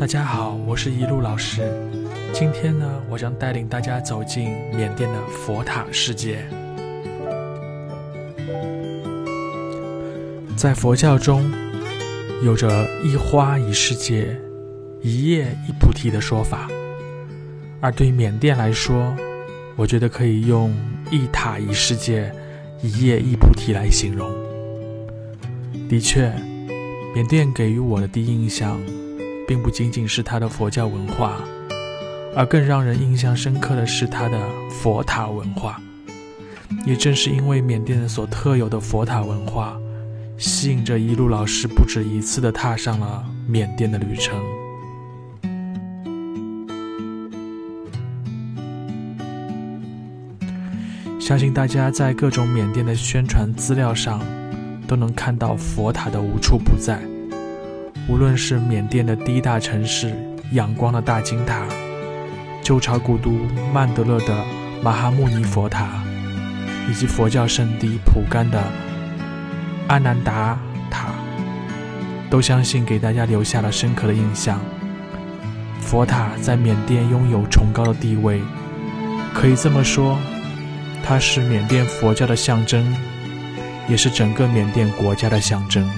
大家好，我是一路老师。今天呢，我将带领大家走进缅甸的佛塔世界。在佛教中，有着一花一世界，一叶一菩提的说法。而对缅甸来说，我觉得可以用一塔一世界，一叶一菩提来形容。的确，缅甸给予我的第一印象。并不仅仅是它的佛教文化，而更让人印象深刻的是它的佛塔文化。也正是因为缅甸所特有的佛塔文化，吸引着一路老师不止一次的踏上了缅甸的旅程。相信大家在各种缅甸的宣传资料上，都能看到佛塔的无处不在。无论是缅甸的第一大城市仰光的大金塔，旧朝古都曼德勒的马哈穆尼佛塔，以及佛教圣地蒲甘的阿南达塔，都相信给大家留下了深刻的印象。佛塔在缅甸拥有崇高的地位，可以这么说，它是缅甸佛教的象征，也是整个缅甸国家的象征。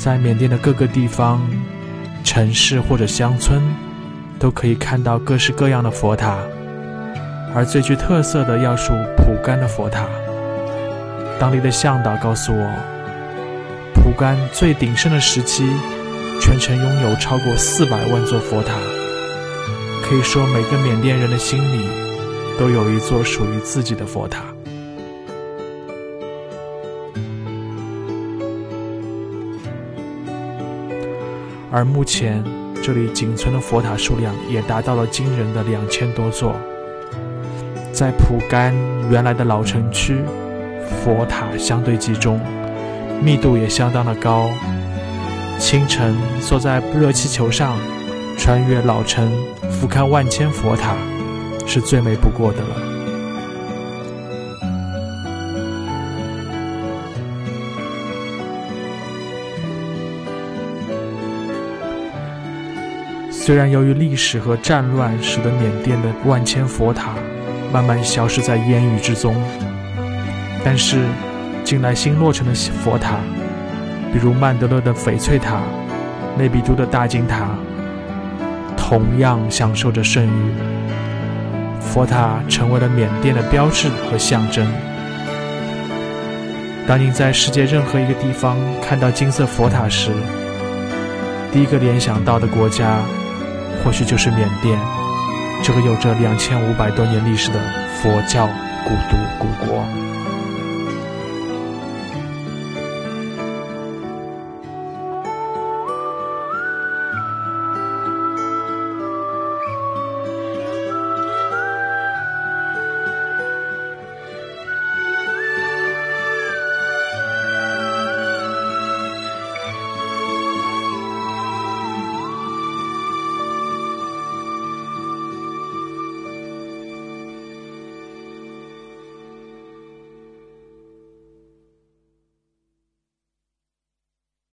在缅甸的各个地方、城市或者乡村，都可以看到各式各样的佛塔，而最具特色的要数蒲甘的佛塔。当地的向导告诉我，蒲甘最鼎盛的时期，全城拥有超过四百万座佛塔，可以说每个缅甸人的心里都有一座属于自己的佛塔。而目前，这里仅存的佛塔数量也达到了惊人的两千多座。在蒲甘原来的老城区，佛塔相对集中，密度也相当的高。清晨坐在热气球上，穿越老城，俯瞰万千佛塔，是最美不过的了。虽然由于历史和战乱，使得缅甸的万千佛塔慢慢消失在烟雨之中，但是近来新落成的佛塔，比如曼德勒的翡翠塔、内比都的大金塔，同样享受着盛誉。佛塔成为了缅甸的标志和象征。当你在世界任何一个地方看到金色佛塔时，第一个联想到的国家。或许就是缅甸，这个有着两千五百多年历史的佛教古都古国。